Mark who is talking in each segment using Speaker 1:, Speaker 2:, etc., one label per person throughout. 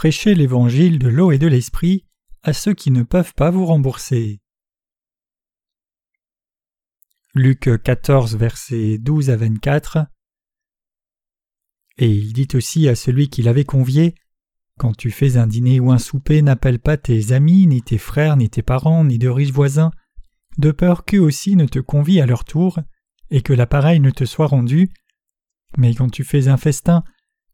Speaker 1: prêchez l'évangile de l'eau et de l'esprit à ceux qui ne peuvent pas vous rembourser. Luc 14, versets 12 à 24. Et il dit aussi à celui qui l'avait convié Quand tu fais un dîner ou un souper, n'appelle pas tes amis, ni tes frères, ni tes parents, ni de riches voisins, de peur qu'eux aussi ne te convient à leur tour, et que l'appareil ne te soit rendu. Mais quand tu fais un festin,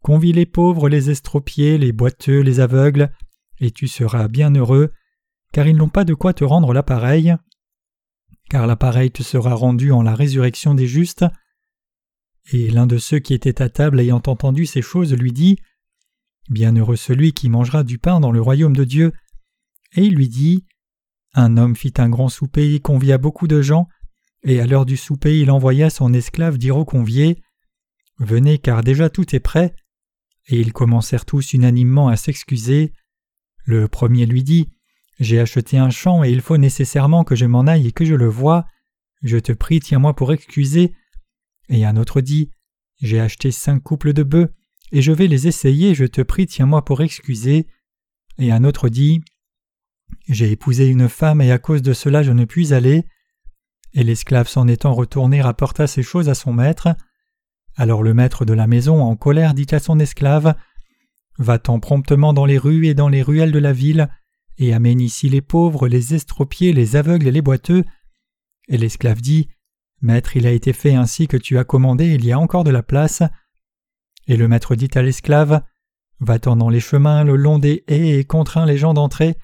Speaker 1: convie les pauvres, les estropiés, les boiteux, les aveugles, et tu seras bien heureux, car ils n'ont pas de quoi te rendre l'appareil car l'appareil te sera rendu en la résurrection des justes. Et l'un de ceux qui étaient à table ayant entendu ces choses lui dit Bienheureux celui qui mangera du pain dans le royaume de Dieu. Et il lui dit Un homme fit un grand souper et convia beaucoup de gens, et à l'heure du souper il envoya son esclave dire aux conviés Venez car déjà tout est prêt. Et ils commencèrent tous unanimement à s'excuser. Le premier lui dit j'ai acheté un champ et il faut nécessairement que je m'en aille et que je le voie. Je te prie, tiens-moi pour excuser. Et un autre dit J'ai acheté cinq couples de bœufs et je vais les essayer, je te prie, tiens-moi pour excuser. Et un autre dit J'ai épousé une femme et à cause de cela je ne puis aller. Et l'esclave s'en étant retourné rapporta ces choses à son maître. Alors le maître de la maison, en colère, dit à son esclave Va-t'en promptement dans les rues et dans les ruelles de la ville, et amène ici les pauvres, les estropiés, les aveugles et les boiteux. Et l'esclave dit Maître, il a été fait ainsi que tu as commandé, il y a encore de la place. Et le maître dit à l'esclave Va-t'en dans les chemins le long des haies et contrains les gens d'entrer,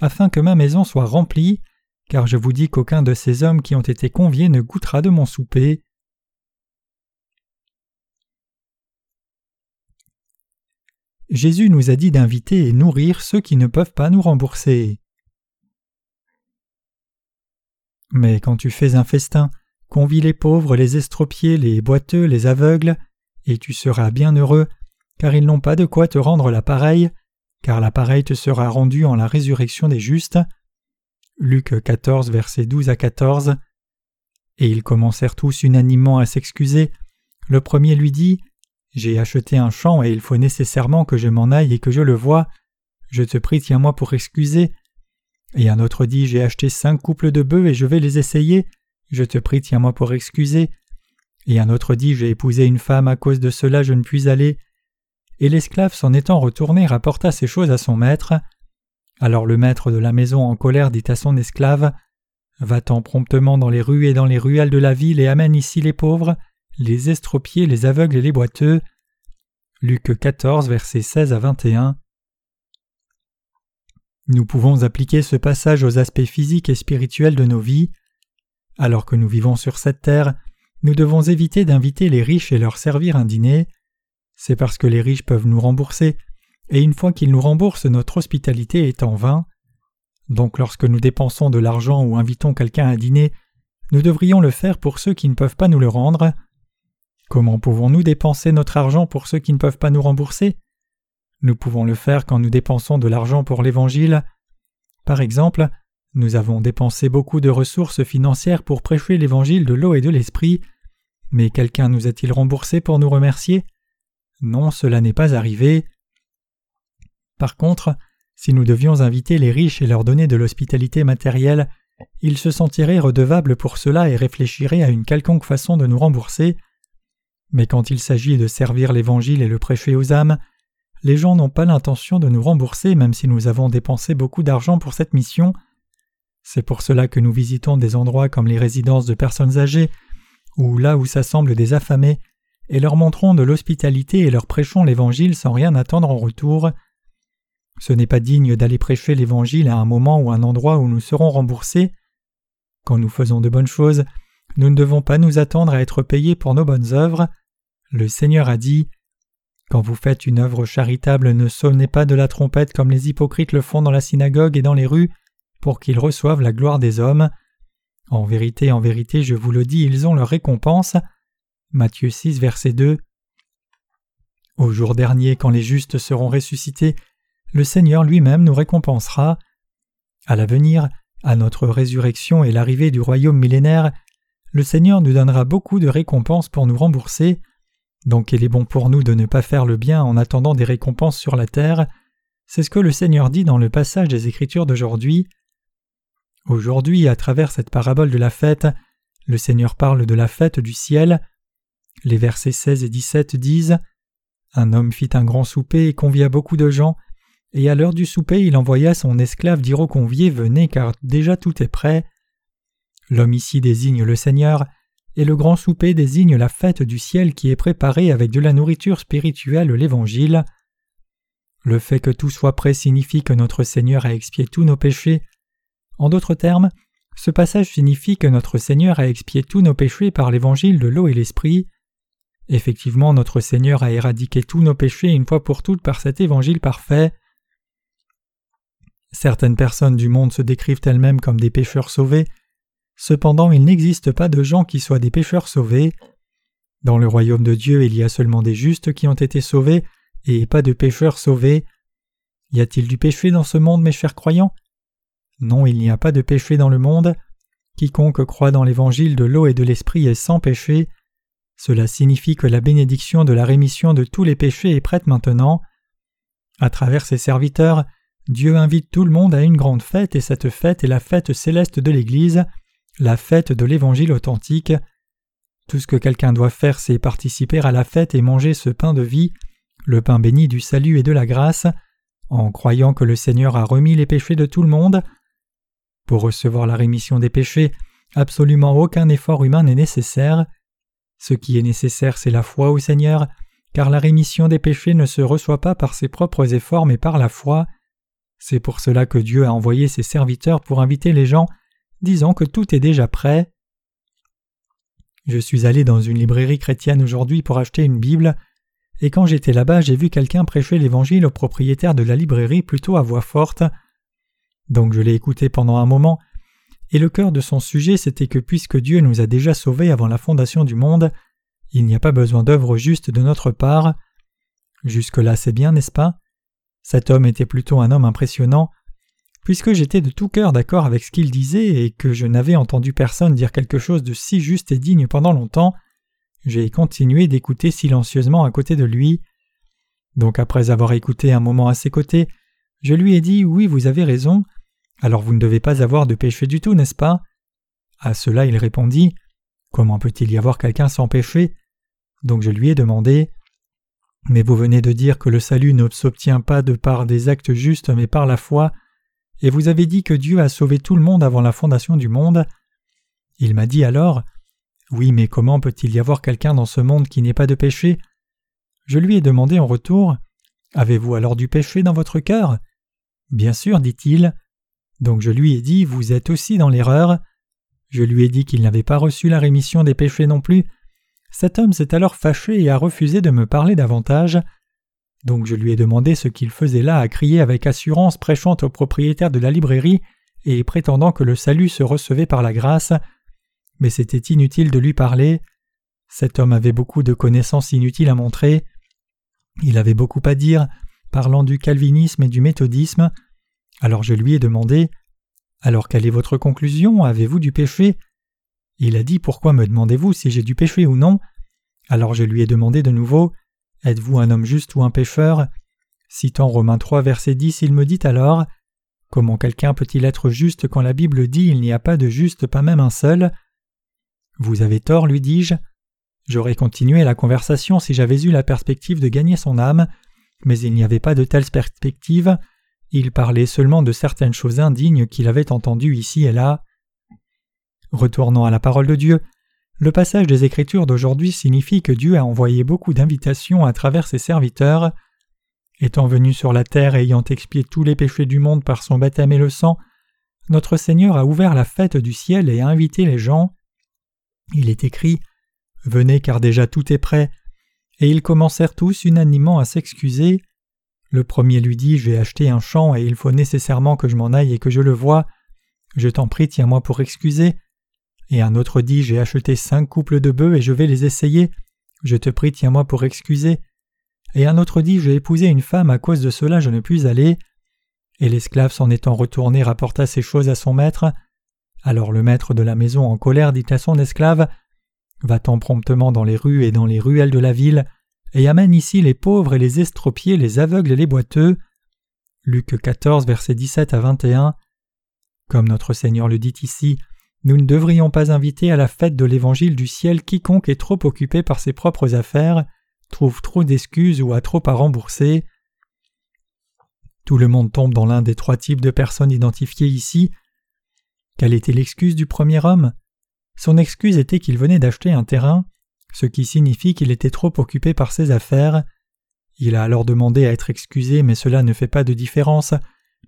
Speaker 1: afin que ma maison soit remplie, car je vous dis qu'aucun de ces hommes qui ont été conviés ne goûtera de mon souper. Jésus nous a dit d'inviter et nourrir ceux qui ne peuvent pas nous rembourser. Mais quand tu fais un festin, convie les pauvres, les estropiés, les boiteux, les aveugles, et tu seras bien heureux, car ils n'ont pas de quoi te rendre l'appareil, car l'appareil te sera rendu en la résurrection des justes. Luc 14, versets 12 à 14. Et ils commencèrent tous unanimement à s'excuser. Le premier lui dit j'ai acheté un champ et il faut nécessairement que je m'en aille et que je le voie. Je te prie, tiens-moi pour excuser. Et un autre dit J'ai acheté cinq couples de bœufs et je vais les essayer. Je te prie, tiens-moi pour excuser. Et un autre dit J'ai épousé une femme, à cause de cela je ne puis aller. Et l'esclave s'en étant retourné rapporta ces choses à son maître. Alors le maître de la maison en colère dit à son esclave Va-t'en promptement dans les rues et dans les ruelles de la ville et amène ici les pauvres, les estropiés, les aveugles et les boiteux. Luc 14, versets 16 à 21. Nous pouvons appliquer ce passage aux aspects physiques et spirituels de nos vies. Alors que nous vivons sur cette terre, nous devons éviter d'inviter les riches et leur servir un dîner. C'est parce que les riches peuvent nous rembourser, et une fois qu'ils nous remboursent, notre hospitalité est en vain. Donc lorsque nous dépensons de l'argent ou invitons quelqu'un à dîner, nous devrions le faire pour ceux qui ne peuvent pas nous le rendre. Comment pouvons-nous dépenser notre argent pour ceux qui ne peuvent pas nous rembourser? Nous pouvons le faire quand nous dépensons de l'argent pour l'Évangile. Par exemple, nous avons dépensé beaucoup de ressources financières pour prêcher l'Évangile de l'eau et de l'Esprit, mais quelqu'un nous a-t-il remboursé pour nous remercier? Non, cela n'est pas arrivé. Par contre, si nous devions inviter les riches et leur donner de l'hospitalité matérielle, ils se sentiraient redevables pour cela et réfléchiraient à une quelconque façon de nous rembourser. Mais quand il s'agit de servir l'Évangile et le prêcher aux âmes, les gens n'ont pas l'intention de nous rembourser même si nous avons dépensé beaucoup d'argent pour cette mission. C'est pour cela que nous visitons des endroits comme les résidences de personnes âgées, ou là où s'assemblent des affamés, et leur montrons de l'hospitalité et leur prêchons l'Évangile sans rien attendre en retour. Ce n'est pas digne d'aller prêcher l'Évangile à un moment ou un endroit où nous serons remboursés. Quand nous faisons de bonnes choses, nous ne devons pas nous attendre à être payés pour nos bonnes œuvres. Le Seigneur a dit Quand vous faites une œuvre charitable, ne sonnez pas de la trompette comme les hypocrites le font dans la synagogue et dans les rues, pour qu'ils reçoivent la gloire des hommes. En vérité, en vérité, je vous le dis, ils ont leur récompense. Matthieu 6, verset 2. Au jour dernier, quand les justes seront ressuscités, le Seigneur lui-même nous récompensera. À l'avenir, à notre résurrection et l'arrivée du royaume millénaire, le Seigneur nous donnera beaucoup de récompenses pour nous rembourser. Donc il est bon pour nous de ne pas faire le bien en attendant des récompenses sur la terre. C'est ce que le Seigneur dit dans le passage des Écritures d'aujourd'hui. Aujourd'hui, à travers cette parabole de la fête, le Seigneur parle de la fête du ciel. Les versets 16 et 17 disent Un homme fit un grand souper et convia beaucoup de gens, et à l'heure du souper il envoya son esclave dire aux conviés Venez car déjà tout est prêt. L'homme ici désigne le Seigneur, et le grand souper désigne la fête du ciel qui est préparée avec de la nourriture spirituelle, l'Évangile. Le fait que tout soit prêt signifie que notre Seigneur a expié tous nos péchés. En d'autres termes, ce passage signifie que notre Seigneur a expié tous nos péchés par l'Évangile de l'eau et l'Esprit. Effectivement, notre Seigneur a éradiqué tous nos péchés une fois pour toutes par cet Évangile parfait. Certaines personnes du monde se décrivent elles-mêmes comme des pécheurs sauvés, Cependant, il n'existe pas de gens qui soient des pécheurs sauvés. Dans le royaume de Dieu, il y a seulement des justes qui ont été sauvés, et pas de pécheurs sauvés. Y a-t-il du péché dans ce monde, mes chers croyants? Non, il n'y a pas de péché dans le monde. Quiconque croit dans l'évangile de l'eau et de l'esprit est sans péché. Cela signifie que la bénédiction de la rémission de tous les péchés est prête maintenant. À travers ses serviteurs, Dieu invite tout le monde à une grande fête et cette fête est la fête céleste de l'Église la fête de l'Évangile authentique. Tout ce que quelqu'un doit faire, c'est participer à la fête et manger ce pain de vie, le pain béni du salut et de la grâce, en croyant que le Seigneur a remis les péchés de tout le monde. Pour recevoir la rémission des péchés, absolument aucun effort humain n'est nécessaire. Ce qui est nécessaire, c'est la foi au Seigneur, car la rémission des péchés ne se reçoit pas par ses propres efforts mais par la foi. C'est pour cela que Dieu a envoyé ses serviteurs pour inviter les gens disant que tout est déjà prêt. Je suis allé dans une librairie chrétienne aujourd'hui pour acheter une Bible, et quand j'étais là-bas, j'ai vu quelqu'un prêcher l'Évangile au propriétaire de la librairie plutôt à voix forte. Donc je l'ai écouté pendant un moment, et le cœur de son sujet c'était que puisque Dieu nous a déjà sauvés avant la fondation du monde, il n'y a pas besoin d'œuvres justes de notre part. Jusque-là c'est bien, n'est-ce pas? Cet homme était plutôt un homme impressionnant, Puisque j'étais de tout cœur d'accord avec ce qu'il disait et que je n'avais entendu personne dire quelque chose de si juste et digne pendant longtemps, j'ai continué d'écouter silencieusement à côté de lui. Donc après avoir écouté un moment à ses côtés, je lui ai dit Oui, vous avez raison, alors vous ne devez pas avoir de péché du tout, n'est-ce pas? À cela il répondit Comment peut-il y avoir quelqu'un sans péché? Donc je lui ai demandé Mais vous venez de dire que le salut ne s'obtient pas de par des actes justes mais par la foi et vous avez dit que Dieu a sauvé tout le monde avant la fondation du monde. Il m'a dit alors Oui, mais comment peut-il y avoir quelqu'un dans ce monde qui n'ait pas de péché? Je lui ai demandé en retour Avez-vous alors du péché dans votre cœur? Bien sûr, dit-il. Donc je lui ai dit Vous êtes aussi dans l'erreur. Je lui ai dit qu'il n'avait pas reçu la rémission des péchés non plus. Cet homme s'est alors fâché et a refusé de me parler davantage. Donc je lui ai demandé ce qu'il faisait là à crier avec assurance prêchant au propriétaire de la librairie et prétendant que le salut se recevait par la grâce. Mais c'était inutile de lui parler. Cet homme avait beaucoup de connaissances inutiles à montrer. Il avait beaucoup à dire, parlant du calvinisme et du méthodisme. Alors je lui ai demandé Alors quelle est votre conclusion? Avez-vous du péché? Il a dit Pourquoi me demandez-vous si j'ai du péché ou non? Alors je lui ai demandé de nouveau Êtes-vous un homme juste ou un pécheur? Citant Romains 3, verset 10, il me dit alors Comment quelqu'un peut-il être juste quand la Bible dit il n'y a pas de juste, pas même un seul? Vous avez tort, lui dis-je. J'aurais continué la conversation si j'avais eu la perspective de gagner son âme, mais il n'y avait pas de telle perspective. Il parlait seulement de certaines choses indignes qu'il avait entendues ici et là. Retournons à la parole de Dieu, le passage des Écritures d'aujourd'hui signifie que Dieu a envoyé beaucoup d'invitations à travers ses serviteurs. Étant venu sur la terre et ayant expié tous les péchés du monde par son baptême et le sang, notre Seigneur a ouvert la fête du ciel et a invité les gens. Il est écrit Venez car déjà tout est prêt. Et ils commencèrent tous unanimement à s'excuser. Le premier lui dit J'ai acheté un champ et il faut nécessairement que je m'en aille et que je le voie. Je t'en prie, tiens-moi pour excuser. Et un autre dit J'ai acheté cinq couples de bœufs et je vais les essayer. Je te prie, tiens-moi pour excuser. Et un autre dit J'ai épousé une femme, à cause de cela je ne puis aller. Et l'esclave s'en étant retourné rapporta ces choses à son maître. Alors le maître de la maison en colère dit à son esclave Va-t'en promptement dans les rues et dans les ruelles de la ville, et amène ici les pauvres et les estropiés, les aveugles et les boiteux. Luc 14, versets 17 à 21. Comme notre Seigneur le dit ici, nous ne devrions pas inviter à la fête de l'Évangile du ciel quiconque est trop occupé par ses propres affaires, trouve trop d'excuses ou a trop à rembourser. Tout le monde tombe dans l'un des trois types de personnes identifiées ici. Quelle était l'excuse du premier homme? Son excuse était qu'il venait d'acheter un terrain, ce qui signifie qu'il était trop occupé par ses affaires. Il a alors demandé à être excusé, mais cela ne fait pas de différence,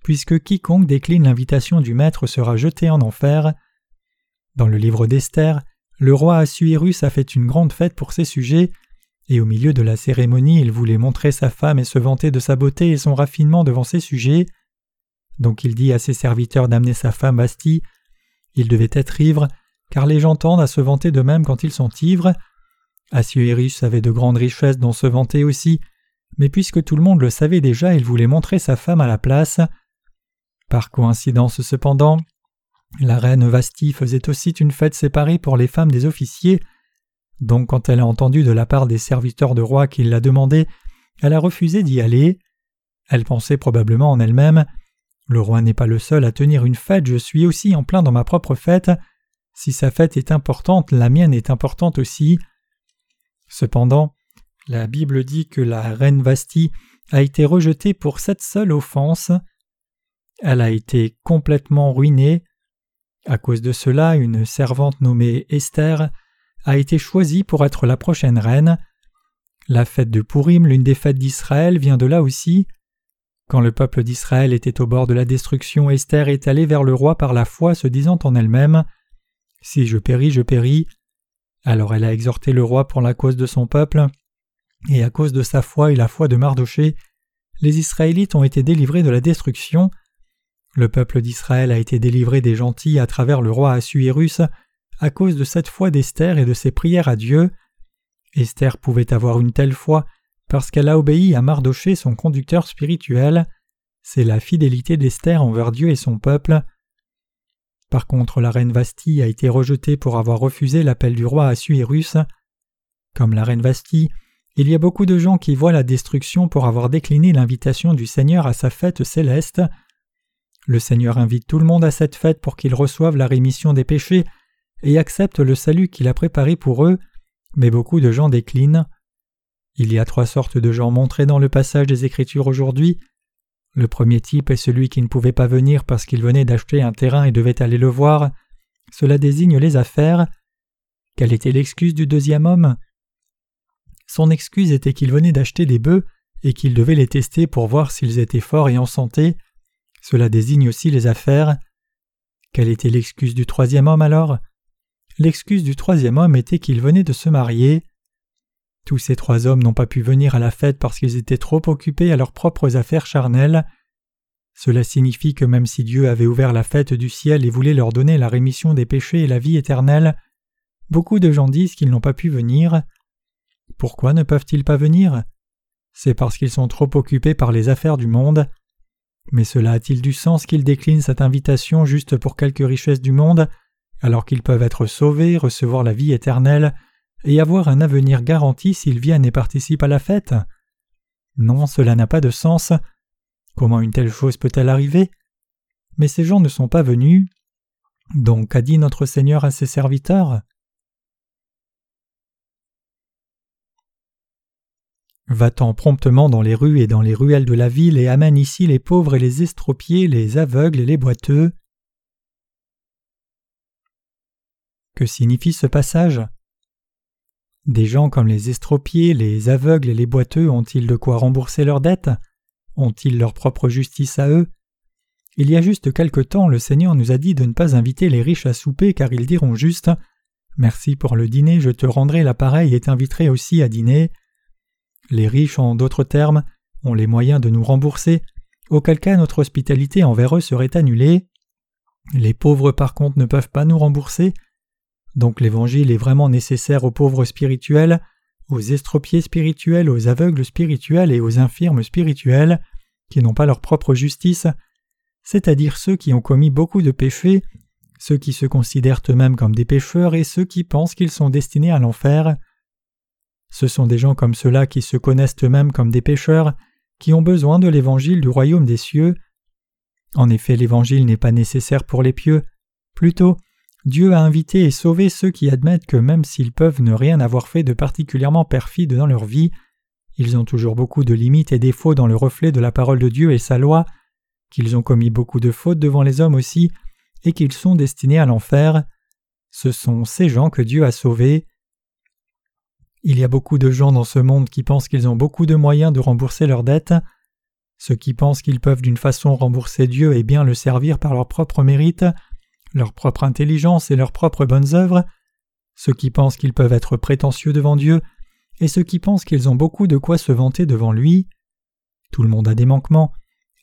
Speaker 1: puisque quiconque décline l'invitation du maître sera jeté en enfer. Dans le livre d'Esther, le roi Assuérus a fait une grande fête pour ses sujets, et au milieu de la cérémonie il voulait montrer sa femme et se vanter de sa beauté et son raffinement devant ses sujets. Donc il dit à ses serviteurs d'amener sa femme Bastille. Il devait être ivre, car les gens tendent à se vanter d'eux-mêmes quand ils sont ivres. Assuérus avait de grandes richesses dont se vanter aussi, mais puisque tout le monde le savait déjà, il voulait montrer sa femme à la place. Par coïncidence cependant, la reine Vasti faisait aussi une fête séparée pour les femmes des officiers. Donc quand elle a entendu de la part des serviteurs de roi qu'il l'a demandé, elle a refusé d'y aller. Elle pensait probablement en elle-même Le roi n'est pas le seul à tenir une fête, je suis aussi en plein dans ma propre fête. Si sa fête est importante, la mienne est importante aussi. Cependant, la Bible dit que la reine Vasti a été rejetée pour cette seule offense. Elle a été complètement ruinée. À cause de cela, une servante nommée Esther a été choisie pour être la prochaine reine. La fête de Purim, l'une des fêtes d'Israël, vient de là aussi. Quand le peuple d'Israël était au bord de la destruction, Esther est allée vers le roi par la foi, se disant en elle-même Si je péris, je péris. Alors elle a exhorté le roi pour la cause de son peuple, et à cause de sa foi et la foi de Mardoché, les Israélites ont été délivrés de la destruction. Le peuple d'Israël a été délivré des gentils à travers le roi Assuérus à cause de cette foi d'Esther et de ses prières à Dieu. Esther pouvait avoir une telle foi parce qu'elle a obéi à Mardoché son conducteur spirituel. C'est la fidélité d'Esther envers Dieu et son peuple. Par contre, la reine Vasti a été rejetée pour avoir refusé l'appel du roi Assuérus. Comme la reine Vasti, il y a beaucoup de gens qui voient la destruction pour avoir décliné l'invitation du Seigneur à sa fête céleste. Le Seigneur invite tout le monde à cette fête pour qu'ils reçoivent la rémission des péchés et acceptent le salut qu'il a préparé pour eux, mais beaucoup de gens déclinent. Il y a trois sortes de gens montrés dans le passage des Écritures aujourd'hui. Le premier type est celui qui ne pouvait pas venir parce qu'il venait d'acheter un terrain et devait aller le voir. Cela désigne les affaires. Quelle était l'excuse du deuxième homme? Son excuse était qu'il venait d'acheter des bœufs et qu'il devait les tester pour voir s'ils étaient forts et en santé. Cela désigne aussi les affaires. Quelle était l'excuse du troisième homme alors? L'excuse du troisième homme était qu'il venait de se marier. Tous ces trois hommes n'ont pas pu venir à la fête parce qu'ils étaient trop occupés à leurs propres affaires charnelles. Cela signifie que même si Dieu avait ouvert la fête du ciel et voulait leur donner la rémission des péchés et la vie éternelle, beaucoup de gens disent qu'ils n'ont pas pu venir. Pourquoi ne peuvent-ils pas venir? C'est parce qu'ils sont trop occupés par les affaires du monde. Mais cela a-t-il du sens qu'ils déclinent cette invitation juste pour quelques richesses du monde, alors qu'ils peuvent être sauvés, recevoir la vie éternelle, et avoir un avenir garanti s'ils viennent et participent à la fête? Non, cela n'a pas de sens. Comment une telle chose peut-elle arriver? Mais ces gens ne sont pas venus. Donc qu'a dit notre Seigneur à ses serviteurs Va-t'en promptement dans les rues et dans les ruelles de la ville et amène ici les pauvres et les estropiés, les aveugles et les boiteux. Que signifie ce passage? Des gens comme les estropiés, les aveugles et les boiteux ont-ils de quoi rembourser leurs dettes? Ont-ils leur propre justice à eux? Il y a juste quelque temps, le Seigneur nous a dit de ne pas inviter les riches à souper car ils diront juste Merci pour le dîner, je te rendrai l'appareil et t'inviterai aussi à dîner. Les riches, en d'autres termes, ont les moyens de nous rembourser, auquel cas notre hospitalité envers eux serait annulée. Les pauvres par contre ne peuvent pas nous rembourser. Donc l'Évangile est vraiment nécessaire aux pauvres spirituels, aux estropiés spirituels, aux aveugles spirituels et aux infirmes spirituels, qui n'ont pas leur propre justice, c'est-à-dire ceux qui ont commis beaucoup de péchés, ceux qui se considèrent eux-mêmes comme des pécheurs et ceux qui pensent qu'ils sont destinés à l'enfer. Ce sont des gens comme ceux-là qui se connaissent eux-mêmes comme des pécheurs, qui ont besoin de l'évangile du royaume des cieux. En effet, l'évangile n'est pas nécessaire pour les pieux. Plutôt, Dieu a invité et sauvé ceux qui admettent que même s'ils peuvent ne rien avoir fait de particulièrement perfide dans leur vie, ils ont toujours beaucoup de limites et défauts dans le reflet de la parole de Dieu et sa loi, qu'ils ont commis beaucoup de fautes devant les hommes aussi, et qu'ils sont destinés à l'enfer. Ce sont ces gens que Dieu a sauvés. Il y a beaucoup de gens dans ce monde qui pensent qu'ils ont beaucoup de moyens de rembourser leurs dettes. Ceux qui pensent qu'ils peuvent d'une façon rembourser Dieu et bien le servir par leur propre mérite, leur propre intelligence et leurs propres bonnes œuvres, ceux qui pensent qu'ils peuvent être prétentieux devant Dieu, et ceux qui pensent qu'ils ont beaucoup de quoi se vanter devant lui. Tout le monde a des manquements,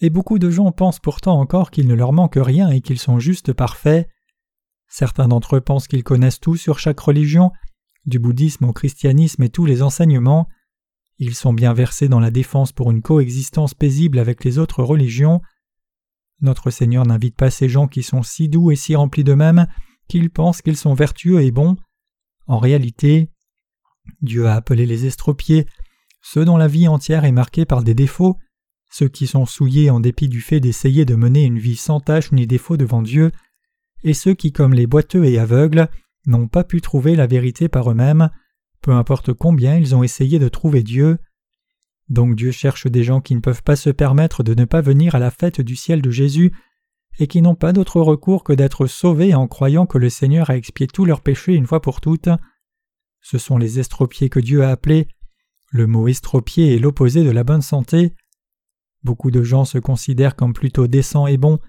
Speaker 1: et beaucoup de gens pensent pourtant encore qu'il ne leur manque rien et qu'ils sont juste parfaits. Certains d'entre eux pensent qu'ils connaissent tout sur chaque religion, du bouddhisme au christianisme et tous les enseignements. Ils sont bien versés dans la défense pour une coexistence paisible avec les autres religions. Notre Seigneur n'invite pas ces gens qui sont si doux et si remplis d'eux-mêmes qu'ils pensent qu'ils sont vertueux et bons. En réalité, Dieu a appelé les estropiés, ceux dont la vie entière est marquée par des défauts, ceux qui sont souillés en dépit du fait d'essayer de mener une vie sans tache ni défaut devant Dieu, et ceux qui, comme les boiteux et aveugles, n'ont pas pu trouver la vérité par eux-mêmes, peu importe combien ils ont essayé de trouver Dieu. Donc Dieu cherche des gens qui ne peuvent pas se permettre de ne pas venir à la fête du ciel de Jésus, et qui n'ont pas d'autre recours que d'être sauvés en croyant que le Seigneur a expié tous leurs péchés une fois pour toutes. Ce sont les estropiés que Dieu a appelés. Le mot estropié est l'opposé de la bonne santé. Beaucoup de gens se considèrent comme plutôt décents et bons,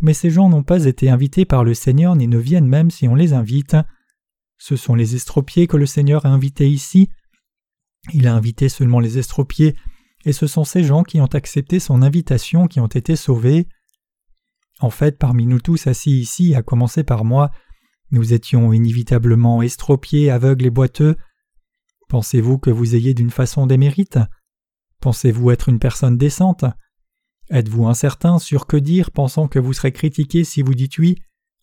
Speaker 1: mais ces gens n'ont pas été invités par le Seigneur ni ne viennent même si on les invite. Ce sont les estropiés que le Seigneur a invités ici. Il a invité seulement les estropiés, et ce sont ces gens qui ont accepté son invitation qui ont été sauvés. En fait, parmi nous tous assis ici, à commencer par moi, nous étions inévitablement estropiés, aveugles et boiteux. Pensez-vous que vous ayez d'une façon des mérites? Pensez-vous être une personne décente? Êtes-vous incertain sur que dire, pensant que vous serez critiqué si vous dites oui,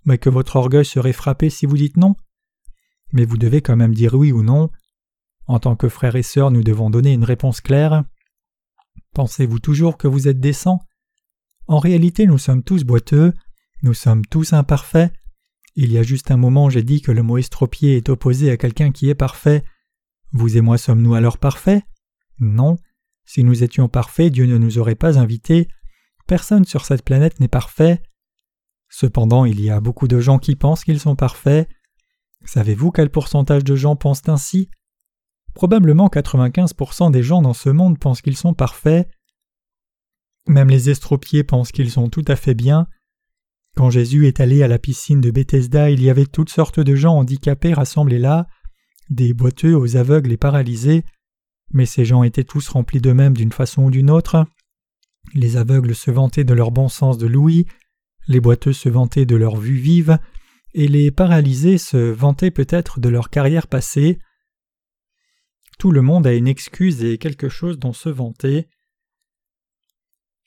Speaker 1: mais que votre orgueil serait frappé si vous dites non? Mais vous devez quand même dire oui ou non. En tant que frères et sœurs, nous devons donner une réponse claire. Pensez-vous toujours que vous êtes décent? En réalité, nous sommes tous boiteux, nous sommes tous imparfaits. Il y a juste un moment, j'ai dit que le mot estropié est opposé à quelqu'un qui est parfait. Vous et moi sommes-nous alors parfaits? Non. Si nous étions parfaits, Dieu ne nous aurait pas invités. Personne sur cette planète n'est parfait. Cependant, il y a beaucoup de gens qui pensent qu'ils sont parfaits. Savez-vous quel pourcentage de gens pensent ainsi? Probablement 95% des gens dans ce monde pensent qu'ils sont parfaits. Même les estropiés pensent qu'ils sont tout à fait bien. Quand Jésus est allé à la piscine de Bethesda, il y avait toutes sortes de gens handicapés rassemblés là, des boiteux aux aveugles et paralysés. Mais ces gens étaient tous remplis d'eux-mêmes d'une façon ou d'une autre. Les aveugles se vantaient de leur bon sens de l'ouïe, les boiteux se vantaient de leur vue vive, et les paralysés se vantaient peut-être de leur carrière passée. Tout le monde a une excuse et quelque chose dont se vanter.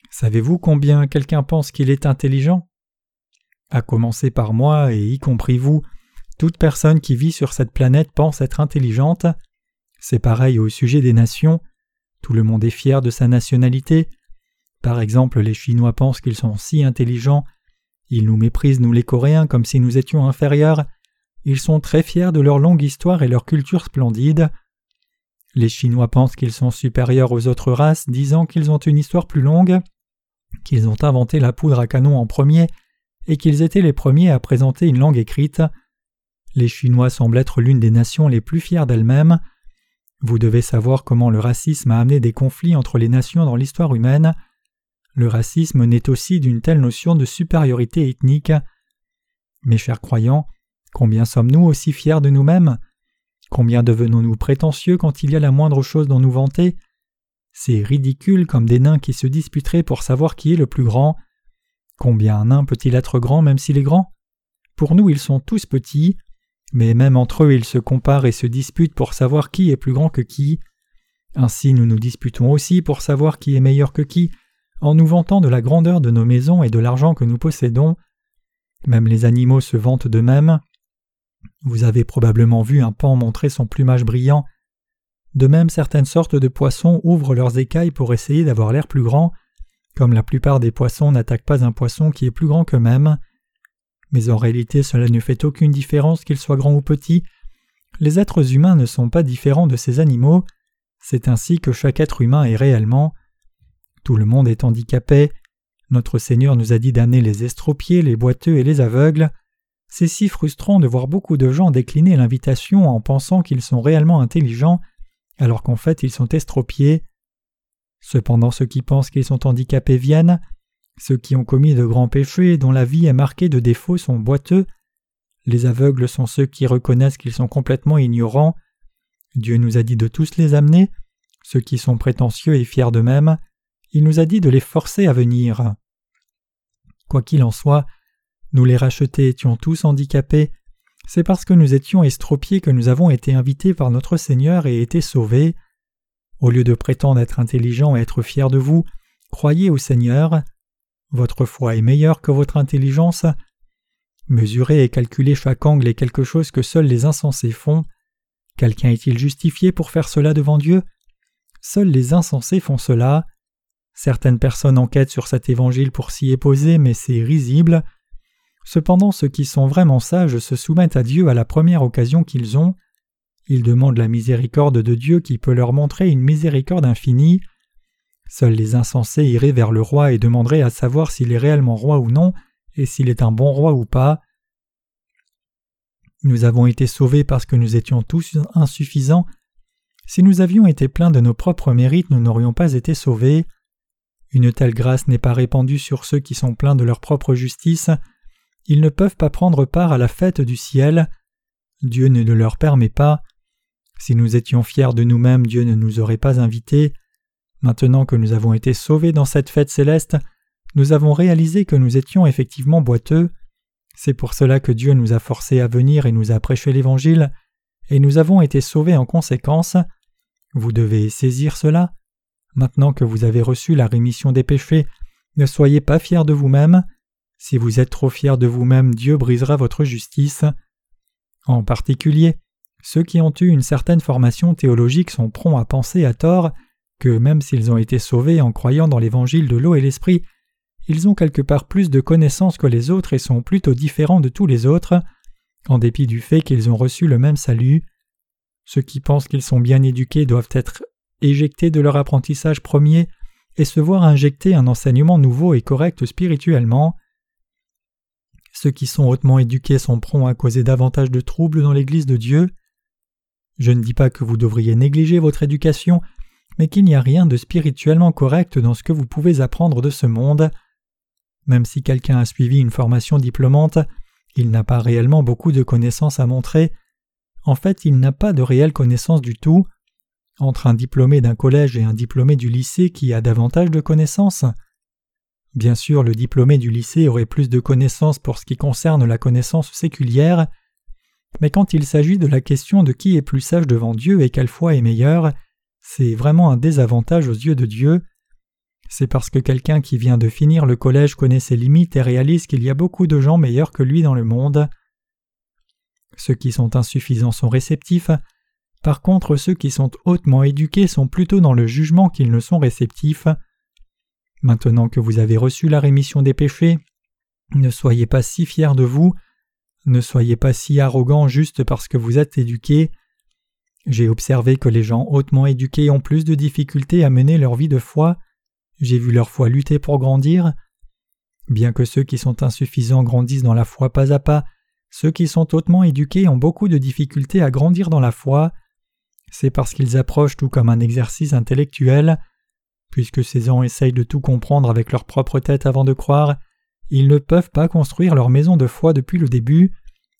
Speaker 1: Savez-vous combien quelqu'un pense qu'il est intelligent? À commencer par moi, et y compris vous, toute personne qui vit sur cette planète pense être intelligente. C'est pareil au sujet des nations. Tout le monde est fier de sa nationalité. Par exemple, les Chinois pensent qu'ils sont si intelligents. Ils nous méprisent, nous les Coréens, comme si nous étions inférieurs. Ils sont très fiers de leur longue histoire et leur culture splendide. Les Chinois pensent qu'ils sont supérieurs aux autres races, disant qu'ils ont une histoire plus longue, qu'ils ont inventé la poudre à canon en premier, et qu'ils étaient les premiers à présenter une langue écrite. Les Chinois semblent être l'une des nations les plus fières d'elles-mêmes. Vous devez savoir comment le racisme a amené des conflits entre les nations dans l'histoire humaine. Le racisme naît aussi d'une telle notion de supériorité ethnique. Mes chers croyants, combien sommes-nous aussi fiers de nous-mêmes? Combien devenons-nous prétentieux quand il y a la moindre chose dont nous vanter C'est ridicule comme des nains qui se disputeraient pour savoir qui est le plus grand. Combien un nain peut-il être grand même s'il est grand? Pour nous, ils sont tous petits. Mais même entre eux ils se comparent et se disputent pour savoir qui est plus grand que qui. Ainsi nous nous disputons aussi pour savoir qui est meilleur que qui, en nous vantant de la grandeur de nos maisons et de l'argent que nous possédons. Même les animaux se vantent d'eux-mêmes. Vous avez probablement vu un pan montrer son plumage brillant. De même, certaines sortes de poissons ouvrent leurs écailles pour essayer d'avoir l'air plus grand, comme la plupart des poissons n'attaquent pas un poisson qui est plus grand qu'eux-mêmes. Mais en réalité, cela ne fait aucune différence qu'il soit grand ou petit. Les êtres humains ne sont pas différents de ces animaux. C'est ainsi que chaque être humain est réellement. Tout le monde est handicapé. Notre Seigneur nous a dit d'amener les estropiés, les boiteux et les aveugles. C'est si frustrant de voir beaucoup de gens décliner l'invitation en pensant qu'ils sont réellement intelligents, alors qu'en fait ils sont estropiés. Cependant ceux qui pensent qu'ils sont handicapés viennent, ceux qui ont commis de grands péchés et dont la vie est marquée de défauts sont boiteux, les aveugles sont ceux qui reconnaissent qu'ils sont complètement ignorants, Dieu nous a dit de tous les amener, ceux qui sont prétentieux et fiers d'eux-mêmes, il nous a dit de les forcer à venir. Quoi qu'il en soit, nous les rachetés étions tous handicapés, c'est parce que nous étions estropiés que nous avons été invités par notre Seigneur et été sauvés. Au lieu de prétendre être intelligent et être fier de vous, croyez au Seigneur. Votre foi est meilleure que votre intelligence. Mesurer et calculer chaque angle est quelque chose que seuls les insensés font. Quelqu'un est-il justifié pour faire cela devant Dieu? Seuls les insensés font cela. Certaines personnes enquêtent sur cet évangile pour s'y époser, mais c'est risible. Cependant, ceux qui sont vraiment sages se soumettent à Dieu à la première occasion qu'ils ont. Ils demandent la miséricorde de Dieu qui peut leur montrer une miséricorde infinie. Seuls les insensés iraient vers le roi et demanderaient à savoir s'il est réellement roi ou non, et s'il est un bon roi ou pas. Nous avons été sauvés parce que nous étions tous insuffisants. Si nous avions été pleins de nos propres mérites, nous n'aurions pas été sauvés. Une telle grâce n'est pas répandue sur ceux qui sont pleins de leur propre justice. Ils ne peuvent pas prendre part à la fête du ciel. Dieu ne le leur permet pas. Si nous étions fiers de nous-mêmes, Dieu ne nous aurait pas invités. Maintenant que nous avons été sauvés dans cette fête céleste, nous avons réalisé que nous étions effectivement boiteux. C'est pour cela que Dieu nous a forcés à venir et nous a prêché l'Évangile, et nous avons été sauvés en conséquence. Vous devez saisir cela. Maintenant que vous avez reçu la rémission des péchés, ne soyez pas fiers de vous-même. Si vous êtes trop fiers de vous-même, Dieu brisera votre justice. En particulier, ceux qui ont eu une certaine formation théologique sont prompts à penser à tort que même s'ils ont été sauvés en croyant dans l'évangile de l'eau et l'esprit, ils ont quelque part plus de connaissances que les autres et sont plutôt différents de tous les autres, en dépit du fait qu'ils ont reçu le même salut. Ceux qui pensent qu'ils sont bien éduqués doivent être éjectés de leur apprentissage premier et se voir injecter un enseignement nouveau et correct spirituellement. Ceux qui sont hautement éduqués sont prompts à causer davantage de troubles dans l'Église de Dieu. Je ne dis pas que vous devriez négliger votre éducation, mais qu'il n'y a rien de spirituellement correct dans ce que vous pouvez apprendre de ce monde. Même si quelqu'un a suivi une formation diplômante, il n'a pas réellement beaucoup de connaissances à montrer. En fait, il n'a pas de réelle connaissance du tout. Entre un diplômé d'un collège et un diplômé du lycée qui a davantage de connaissances Bien sûr, le diplômé du lycée aurait plus de connaissances pour ce qui concerne la connaissance séculière, mais quand il s'agit de la question de qui est plus sage devant Dieu et quelle foi est meilleure, c'est vraiment un désavantage aux yeux de Dieu. C'est parce que quelqu'un qui vient de finir le collège connaît ses limites et réalise qu'il y a beaucoup de gens meilleurs que lui dans le monde. Ceux qui sont insuffisants sont réceptifs, par contre ceux qui sont hautement éduqués sont plutôt dans le jugement qu'ils ne sont réceptifs. Maintenant que vous avez reçu la rémission des péchés, ne soyez pas si fiers de vous, ne soyez pas si arrogants juste parce que vous êtes éduqués, j'ai observé que les gens hautement éduqués ont plus de difficultés à mener leur vie de foi. J'ai vu leur foi lutter pour grandir. Bien que ceux qui sont insuffisants grandissent dans la foi pas à pas, ceux qui sont hautement éduqués ont beaucoup de difficultés à grandir dans la foi. C'est parce qu'ils approchent tout comme un exercice intellectuel. Puisque ces gens essayent de tout comprendre avec leur propre tête avant de croire, ils ne peuvent pas construire leur maison de foi depuis le début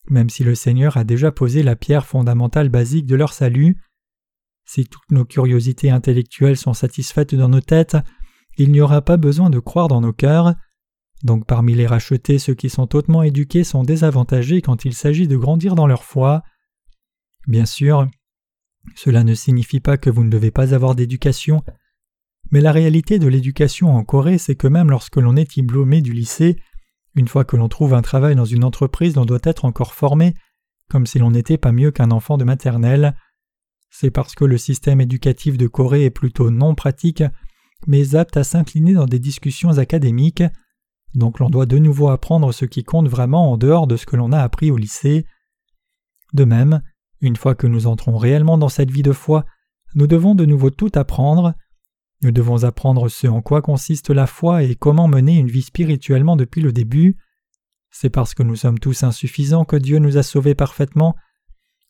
Speaker 1: même si le Seigneur a déjà posé la pierre fondamentale basique de leur salut. Si toutes nos curiosités intellectuelles sont satisfaites dans nos têtes, il n'y aura pas besoin de croire dans nos cœurs. Donc parmi les rachetés, ceux qui sont hautement éduqués sont désavantagés quand il s'agit de grandir dans leur foi. Bien sûr, cela ne signifie pas que vous ne devez pas avoir d'éducation, mais la réalité de l'éducation en Corée, c'est que même lorsque l'on est diplômé du lycée, une fois que l'on trouve un travail dans une entreprise, l'on doit être encore formé, comme si l'on n'était pas mieux qu'un enfant de maternelle. c'est parce que le système éducatif de Corée est plutôt non pratique, mais apte à s'incliner dans des discussions académiques, donc l'on doit de nouveau apprendre ce qui compte vraiment en dehors de ce que l'on a appris au lycée. De même, une fois que nous entrons réellement dans cette vie de foi, nous devons de nouveau tout apprendre. Nous devons apprendre ce en quoi consiste la foi et comment mener une vie spirituellement depuis le début. C'est parce que nous sommes tous insuffisants que Dieu nous a sauvés parfaitement.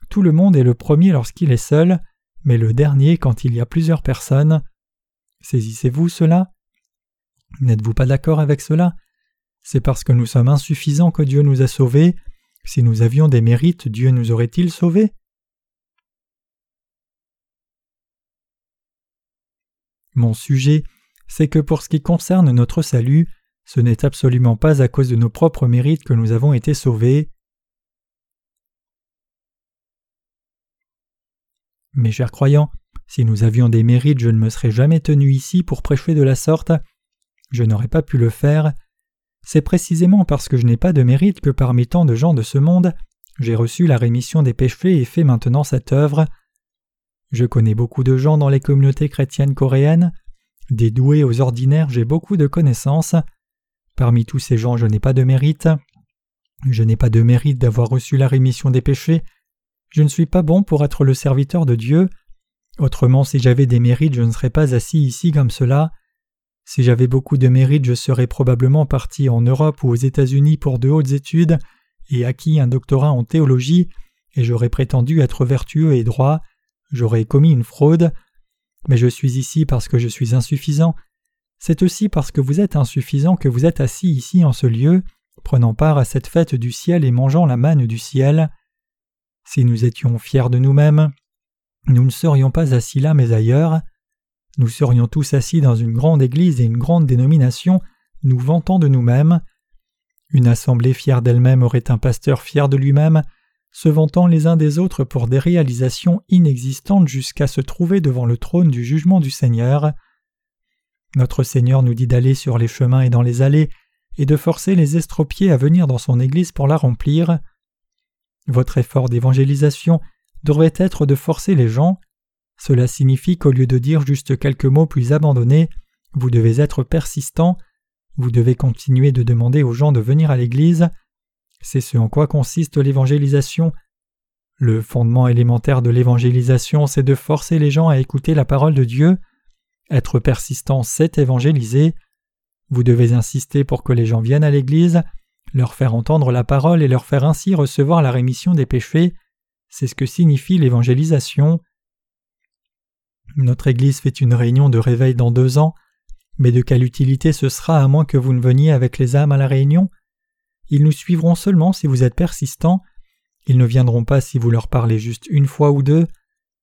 Speaker 1: Tout le monde est le premier lorsqu'il est seul, mais le dernier quand il y a plusieurs personnes. Saisissez-vous cela? N'êtes-vous pas d'accord avec cela? C'est parce que nous sommes insuffisants que Dieu nous a sauvés. Si nous avions des mérites, Dieu nous aurait-il sauvés? Mon sujet, c'est que pour ce qui concerne notre salut, ce n'est absolument pas à cause de nos propres mérites que nous avons été sauvés. Mes chers croyants, si nous avions des mérites, je ne me serais jamais tenu ici pour prêcher de la sorte. Je n'aurais pas pu le faire. C'est précisément parce que je n'ai pas de mérite que parmi tant de gens de ce monde, j'ai reçu la rémission des péchés et fait maintenant cette œuvre. Je connais beaucoup de gens dans les communautés chrétiennes coréennes. Des doués aux ordinaires, j'ai beaucoup de connaissances. Parmi tous ces gens, je n'ai pas de mérite. Je n'ai pas de mérite d'avoir reçu la rémission des péchés. Je ne suis pas bon pour être le serviteur de Dieu. Autrement, si j'avais des mérites, je ne serais pas assis ici comme cela. Si j'avais beaucoup de mérites, je serais probablement parti en Europe ou aux États-Unis pour de hautes études et acquis un doctorat en théologie, et j'aurais prétendu être vertueux et droit j'aurais commis une fraude, mais je suis ici parce que je suis insuffisant. C'est aussi parce que vous êtes insuffisant que vous êtes assis ici en ce lieu, prenant part à cette fête du ciel et mangeant la manne du ciel. Si nous étions fiers de nous-mêmes, nous ne serions pas assis là mais ailleurs. Nous serions tous assis dans une grande église et une grande dénomination, nous vantant de nous-mêmes. Une assemblée fière d'elle-même aurait un pasteur fier de lui-même, se vantant les uns des autres pour des réalisations inexistantes jusqu'à se trouver devant le trône du jugement du Seigneur. Notre Seigneur nous dit d'aller sur les chemins et dans les allées, et de forcer les estropiés à venir dans son Église pour la remplir. Votre effort d'évangélisation devrait être de forcer les gens. Cela signifie qu'au lieu de dire juste quelques mots plus abandonnés, vous devez être persistant, vous devez continuer de demander aux gens de venir à l'Église, c'est ce en quoi consiste l'évangélisation. Le fondement élémentaire de l'évangélisation, c'est de forcer les gens à écouter la parole de Dieu. Être persistant, c'est évangéliser. Vous devez insister pour que les gens viennent à l'Église, leur faire entendre la parole et leur faire ainsi recevoir la rémission des péchés. C'est ce que signifie l'évangélisation. Notre Église fait une réunion de réveil dans deux ans, mais de quelle utilité ce sera à moins que vous ne veniez avec les âmes à la réunion? Ils nous suivront seulement si vous êtes persistants, ils ne viendront pas si vous leur parlez juste une fois ou deux.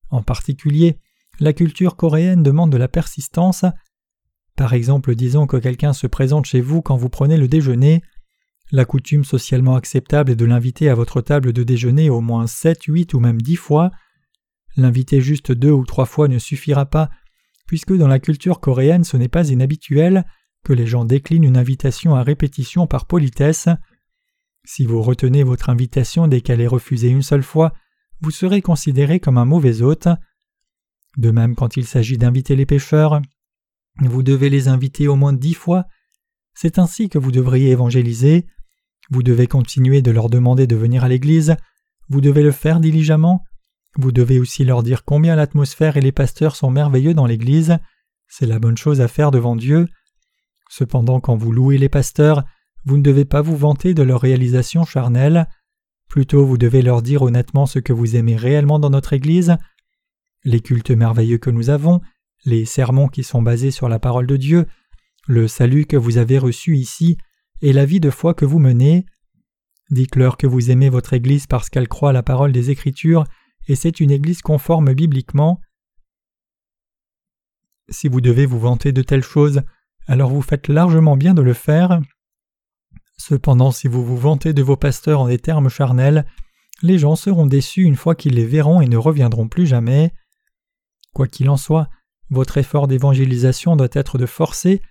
Speaker 1: En particulier, la culture coréenne demande de la persistance. Par exemple, disons que quelqu'un se présente chez vous quand vous prenez le déjeuner. La coutume socialement acceptable est de l'inviter à votre table de déjeuner au moins sept, huit ou même dix fois. L'inviter juste deux ou trois fois ne suffira pas, puisque dans la culture coréenne ce n'est pas inhabituel que les gens déclinent une invitation à répétition par politesse. Si vous retenez votre invitation dès qu'elle est refusée une seule fois, vous serez considéré comme un mauvais hôte. De même quand il s'agit d'inviter les pécheurs, vous devez les inviter au moins dix fois. C'est ainsi que vous devriez évangéliser. Vous devez continuer de leur demander de venir à l'Église. Vous devez le faire diligemment. Vous devez aussi leur dire combien l'atmosphère et les pasteurs sont merveilleux dans l'Église. C'est la bonne chose à faire devant Dieu. Cependant, quand vous louez les pasteurs, vous ne devez pas vous vanter de leur réalisation charnelle, plutôt vous devez leur dire honnêtement ce que vous aimez réellement dans notre Église, les cultes merveilleux que nous avons, les sermons qui sont basés sur la parole de Dieu, le salut que vous avez reçu ici et la vie de foi que vous menez. Dites-leur que vous aimez votre Église parce qu'elle croit à la parole des Écritures et c'est une Église conforme bibliquement. Si vous devez vous vanter de telles choses, alors vous faites largement bien de le faire. Cependant, si vous vous vantez de vos pasteurs en des termes charnels, les gens seront déçus une fois qu'ils les verront et ne reviendront plus jamais. Quoi qu'il en soit, votre effort d'évangélisation doit être de forcer.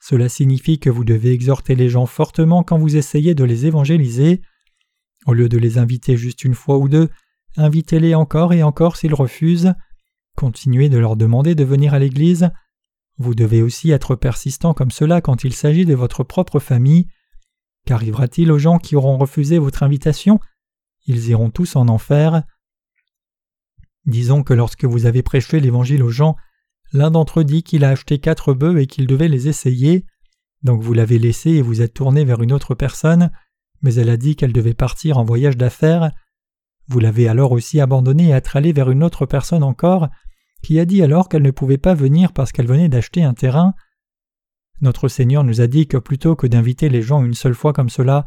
Speaker 1: Cela signifie que vous devez exhorter les gens fortement quand vous essayez de les évangéliser. Au lieu de les inviter juste une fois ou deux, invitez-les encore et encore s'ils refusent. Continuez de leur demander de venir à l'Église. Vous devez aussi être persistant comme cela quand il s'agit de votre propre famille. Qu'arrivera-t-il aux gens qui auront refusé votre invitation? Ils iront tous en enfer. Disons que lorsque vous avez prêché l'Évangile aux gens, l'un d'entre eux dit qu'il a acheté quatre bœufs et qu'il devait les essayer. Donc vous l'avez laissé et vous êtes tourné vers une autre personne, mais elle a dit qu'elle devait partir en voyage d'affaires. Vous l'avez alors aussi abandonné et être allé vers une autre personne encore, qui a dit alors qu'elle ne pouvait pas venir parce qu'elle venait d'acheter un terrain. Notre Seigneur nous a dit que plutôt que d'inviter les gens une seule fois comme cela,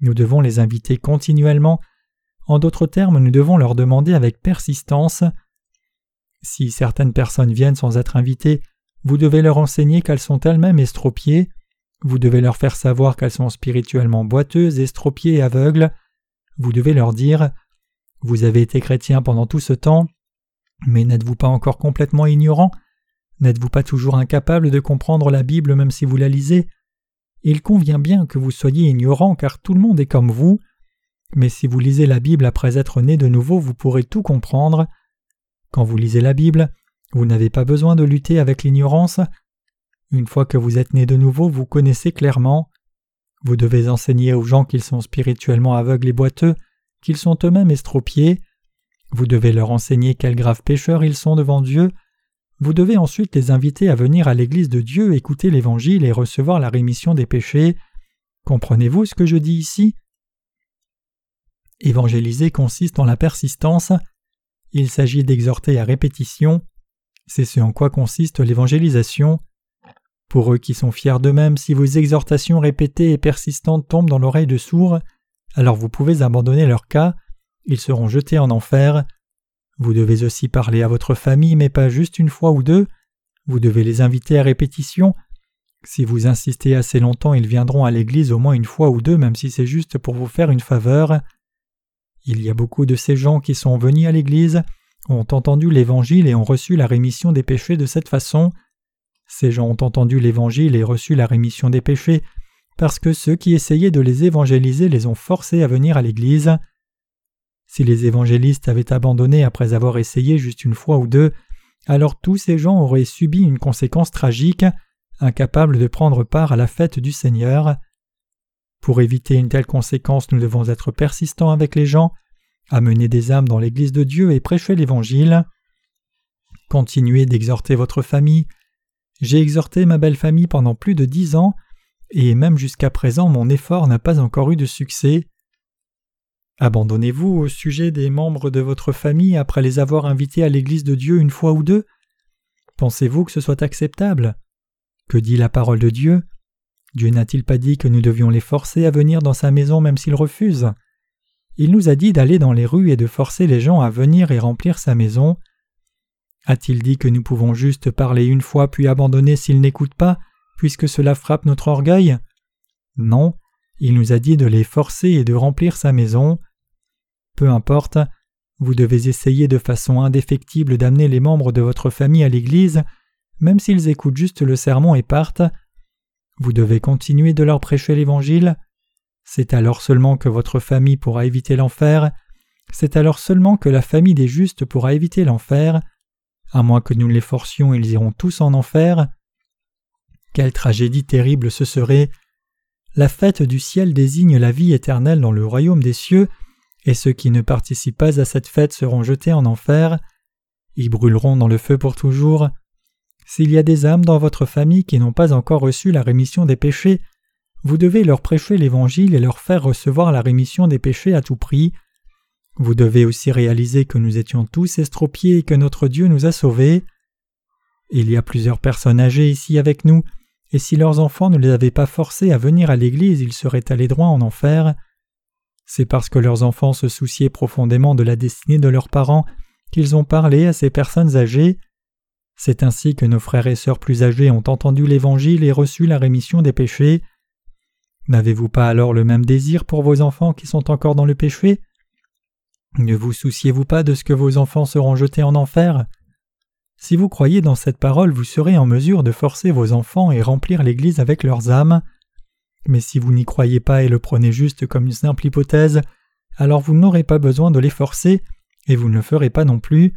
Speaker 1: nous devons les inviter continuellement. En d'autres termes, nous devons leur demander avec persistance. Si certaines personnes viennent sans être invitées, vous devez leur enseigner qu'elles sont elles-mêmes estropiées. Vous devez leur faire savoir qu'elles sont spirituellement boiteuses, estropiées et aveugles. Vous devez leur dire Vous avez été chrétien pendant tout ce temps, mais n'êtes-vous pas encore complètement ignorant N'êtes-vous pas toujours incapable de comprendre la Bible même si vous la lisez? Il convient bien que vous soyez ignorant car tout le monde est comme vous. Mais si vous lisez la Bible après être né de nouveau, vous pourrez tout comprendre. Quand vous lisez la Bible, vous n'avez pas besoin de lutter avec l'ignorance. Une fois que vous êtes né de nouveau, vous connaissez clairement. Vous devez enseigner aux gens qu'ils sont spirituellement aveugles et boiteux, qu'ils sont eux-mêmes estropiés. Vous devez leur enseigner quels graves pécheurs ils sont devant Dieu. Vous devez ensuite les inviter à venir à l'Église de Dieu, écouter l'Évangile et recevoir la rémission des péchés. Comprenez-vous ce que je dis ici? Évangéliser consiste en la persistance. Il s'agit d'exhorter à répétition. C'est ce en quoi consiste l'évangélisation. Pour eux qui sont fiers d'eux-mêmes, si vos exhortations répétées et persistantes tombent dans l'oreille de sourds, alors vous pouvez abandonner leur cas, ils seront jetés en enfer. Vous devez aussi parler à votre famille, mais pas juste une fois ou deux. Vous devez les inviter à répétition. Si vous insistez assez longtemps, ils viendront à l'église au moins une fois ou deux, même si c'est juste pour vous faire une faveur. Il y a beaucoup de ces gens qui sont venus à l'église, ont entendu l'Évangile et ont reçu la rémission des péchés de cette façon. Ces gens ont entendu l'Évangile et reçu la rémission des péchés parce que ceux qui essayaient de les évangéliser les ont forcés à venir à l'Église. Si les évangélistes avaient abandonné après avoir essayé juste une fois ou deux, alors tous ces gens auraient subi une conséquence tragique, incapables de prendre part à la fête du Seigneur. Pour éviter une telle conséquence, nous devons être persistants avec les gens, amener des âmes dans l'Église de Dieu et prêcher l'Évangile. Continuez d'exhorter votre famille, j'ai exhorté ma belle famille pendant plus de dix ans, et même jusqu'à présent mon effort n'a pas encore eu de succès. Abandonnez-vous au sujet des membres de votre famille après les avoir invités à l'Église de Dieu une fois ou deux? Pensez-vous que ce soit acceptable? Que dit la parole de Dieu? Dieu n'a-t-il pas dit que nous devions les forcer à venir dans sa maison même s'ils refusent? Il nous a dit d'aller dans les rues et de forcer les gens à venir et remplir sa maison. A-t-il dit que nous pouvons juste parler une fois puis abandonner s'ils n'écoutent pas, puisque cela frappe notre orgueil? Non, il nous a dit de les forcer et de remplir sa maison. Peu importe, vous devez essayer de façon indéfectible d'amener les membres de votre famille à l'Église, même s'ils écoutent juste le sermon et partent. Vous devez continuer de leur prêcher l'Évangile. C'est alors seulement que votre famille pourra éviter l'enfer. C'est alors seulement que la famille des justes pourra éviter l'enfer. À moins que nous les forcions, ils iront tous en enfer. Quelle tragédie terrible ce serait. La fête du ciel désigne la vie éternelle dans le royaume des cieux, et ceux qui ne participent pas à cette fête seront jetés en enfer. Ils brûleront dans le feu pour toujours. S'il y a des âmes dans votre famille qui n'ont pas encore reçu la rémission des péchés, vous devez leur prêcher l'Évangile et leur faire recevoir la rémission des péchés à tout prix. Vous devez aussi réaliser que nous étions tous estropiés et que notre Dieu nous a sauvés. Il y a plusieurs personnes âgées ici avec nous, et si leurs enfants ne les avaient pas forcés à venir à l'Église, ils seraient allés droit en enfer. C'est parce que leurs enfants se souciaient profondément de la destinée de leurs parents qu'ils ont parlé à ces personnes âgées. C'est ainsi que nos frères et sœurs plus âgés ont entendu l'Évangile et reçu la rémission des péchés. N'avez-vous pas alors le même désir pour vos enfants qui sont encore dans le péché? Ne vous souciez-vous pas de ce que vos enfants seront jetés en enfer? Si vous croyez dans cette parole, vous serez en mesure de forcer vos enfants et remplir l'Église avec leurs âmes. Mais si vous n'y croyez pas et le prenez juste comme une simple hypothèse, alors vous n'aurez pas besoin de les forcer, et vous ne le ferez pas non plus.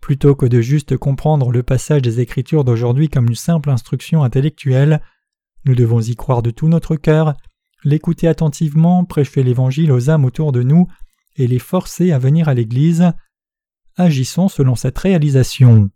Speaker 1: Plutôt que de juste comprendre le passage des Écritures d'aujourd'hui comme une simple instruction intellectuelle, nous devons y croire de tout notre cœur, l'écouter attentivement, prêcher l'Évangile aux âmes autour de nous et les forcer à venir à l'Église. Agissons selon cette réalisation.